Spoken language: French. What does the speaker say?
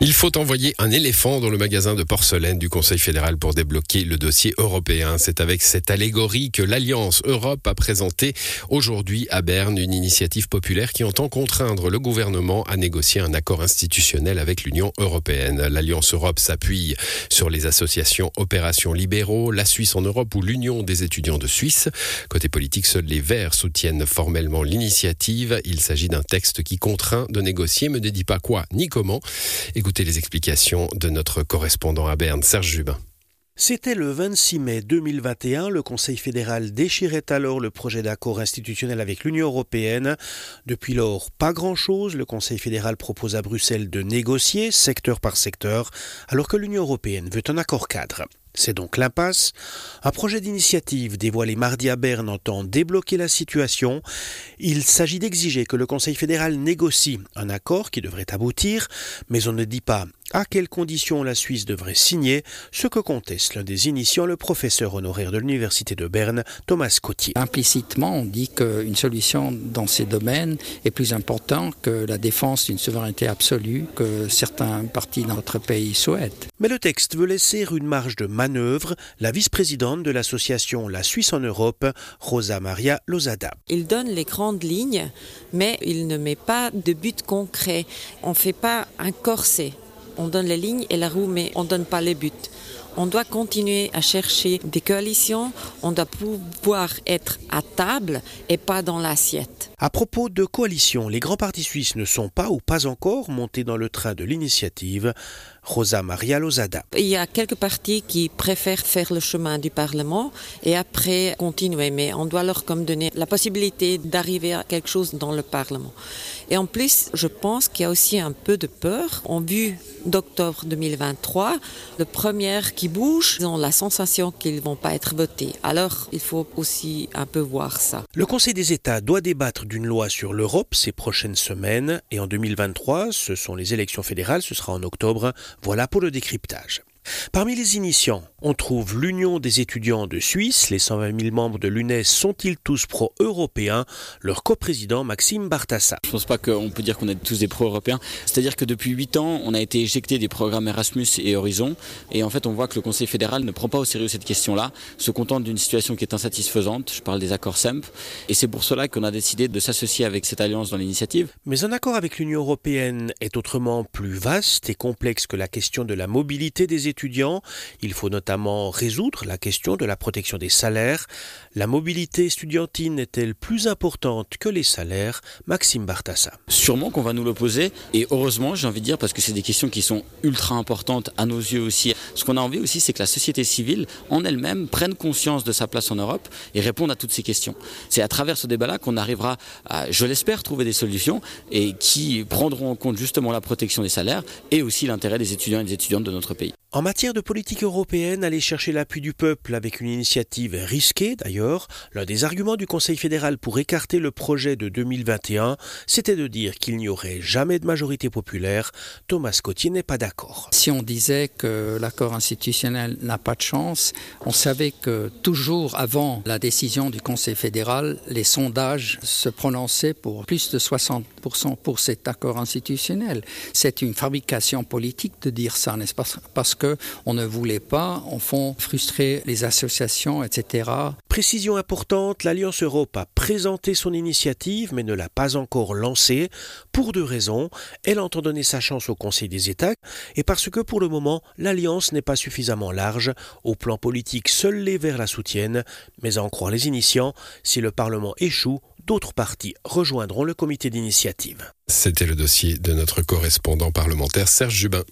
Il faut envoyer un éléphant dans le magasin de porcelaine du Conseil fédéral pour débloquer le dossier européen. C'est avec cette allégorie que l'Alliance Europe a présenté aujourd'hui à Berne une initiative populaire qui entend contraindre le gouvernement à négocier un accord institutionnel avec l'Union européenne. L'Alliance Europe s'appuie sur les associations Opération Libéraux, la Suisse en Europe ou l'Union des étudiants de Suisse. Côté politique, seuls les Verts soutiennent formellement l'initiative. Il s'agit d'un texte qui contraint de négocier, mais ne dit pas quoi ni comment. Écoutez les explications de notre correspondant à Berne, Serge Jubin. C'était le 26 mai 2021. Le Conseil fédéral déchirait alors le projet d'accord institutionnel avec l'Union européenne. Depuis lors, pas grand-chose. Le Conseil fédéral propose à Bruxelles de négocier secteur par secteur, alors que l'Union européenne veut un accord cadre. C'est donc l'impasse. Un projet d'initiative dévoilé mardi à Berne entend débloquer la situation. Il s'agit d'exiger que le Conseil fédéral négocie un accord qui devrait aboutir, mais on ne dit pas à quelles conditions la Suisse devrait signer, ce que conteste l'un des initiants, le professeur honoraire de l'Université de Berne, Thomas Cotier. Implicitement, on dit qu'une solution dans ces domaines est plus importante que la défense d'une souveraineté absolue que certains partis dans notre pays souhaitent. Mais le texte veut laisser une marge de manœuvre. La vice-présidente de l'association La Suisse en Europe, Rosa Maria Lozada. Il donne les grandes lignes, mais il ne met pas de but concret. On ne fait pas un corset on donne les lignes et la roue, mais on ne donne pas les buts. On doit continuer à chercher des coalitions, on doit pouvoir être à table et pas dans l'assiette. À propos de coalition, les grands partis suisses ne sont pas ou pas encore montés dans le train de l'initiative. Rosa Maria Lozada. Il y a quelques partis qui préfèrent faire le chemin du Parlement et après continuer, mais on doit leur comme donner la possibilité d'arriver à quelque chose dans le Parlement. Et en plus, je pense qu'il y a aussi un peu de peur. En vue d'octobre 2023, le premier qui bouge, ils ont la sensation qu'ils ne vont pas être votés. Alors, il faut aussi un peu voir ça. Le Conseil des États doit débattre d'une loi sur l'Europe ces prochaines semaines et en 2023, ce sont les élections fédérales, ce sera en octobre. Voilà pour le décryptage. Parmi les initiants, on trouve l'Union des étudiants de Suisse. Les 120 000 membres de l'UNES sont-ils tous pro-européens? Leur coprésident Maxime Bartassa. Je ne pense pas qu'on peut dire qu'on est tous des pro-européens. C'est-à-dire que depuis 8 ans, on a été éjecté des programmes Erasmus et Horizon. Et en fait, on voit que le Conseil fédéral ne prend pas au sérieux cette question-là, se contente d'une situation qui est insatisfaisante. Je parle des accords SEMP. Et c'est pour cela qu'on a décidé de s'associer avec cette alliance dans l'initiative. Mais un accord avec l'Union européenne est autrement plus vaste et complexe que la question de la mobilité des étudiants il faut notamment résoudre la question de la protection des salaires. La mobilité estudiantine est-elle plus importante que les salaires? Maxime Bartassa. Sûrement qu'on va nous l'opposer et heureusement j'ai envie de dire parce que c'est des questions qui sont ultra importantes à nos yeux aussi. Ce qu'on a envie aussi c'est que la société civile en elle-même prenne conscience de sa place en Europe et réponde à toutes ces questions. C'est à travers ce débat-là qu'on arrivera à, je l'espère, trouver des solutions et qui prendront en compte justement la protection des salaires et aussi l'intérêt des étudiants et des étudiantes de notre pays. En matière de politique européenne, aller chercher l'appui du peuple avec une initiative risquée d'ailleurs, l'un des arguments du Conseil fédéral pour écarter le projet de 2021, c'était de dire qu'il n'y aurait jamais de majorité populaire. Thomas Cotier n'est pas d'accord. Si on disait que l'accord institutionnel n'a pas de chance, on savait que toujours avant la décision du Conseil fédéral, les sondages se prononçaient pour plus de 60% pour cet accord institutionnel. C'est une fabrication politique de dire ça, n'est-ce pas? Parce qu'on ne voulait pas, en fond, frustrer les associations, etc. Précision importante, l'Alliance Europe a présenté son initiative mais ne l'a pas encore lancée pour deux raisons. Elle entend donner sa chance au Conseil des États et parce que pour le moment, l'Alliance n'est pas suffisamment large. Au plan politique, seuls les Verts la soutiennent, mais à en croire les initiants, si le Parlement échoue, d'autres partis rejoindront le comité d'initiative. C'était le dossier de notre correspondant parlementaire Serge Jubin.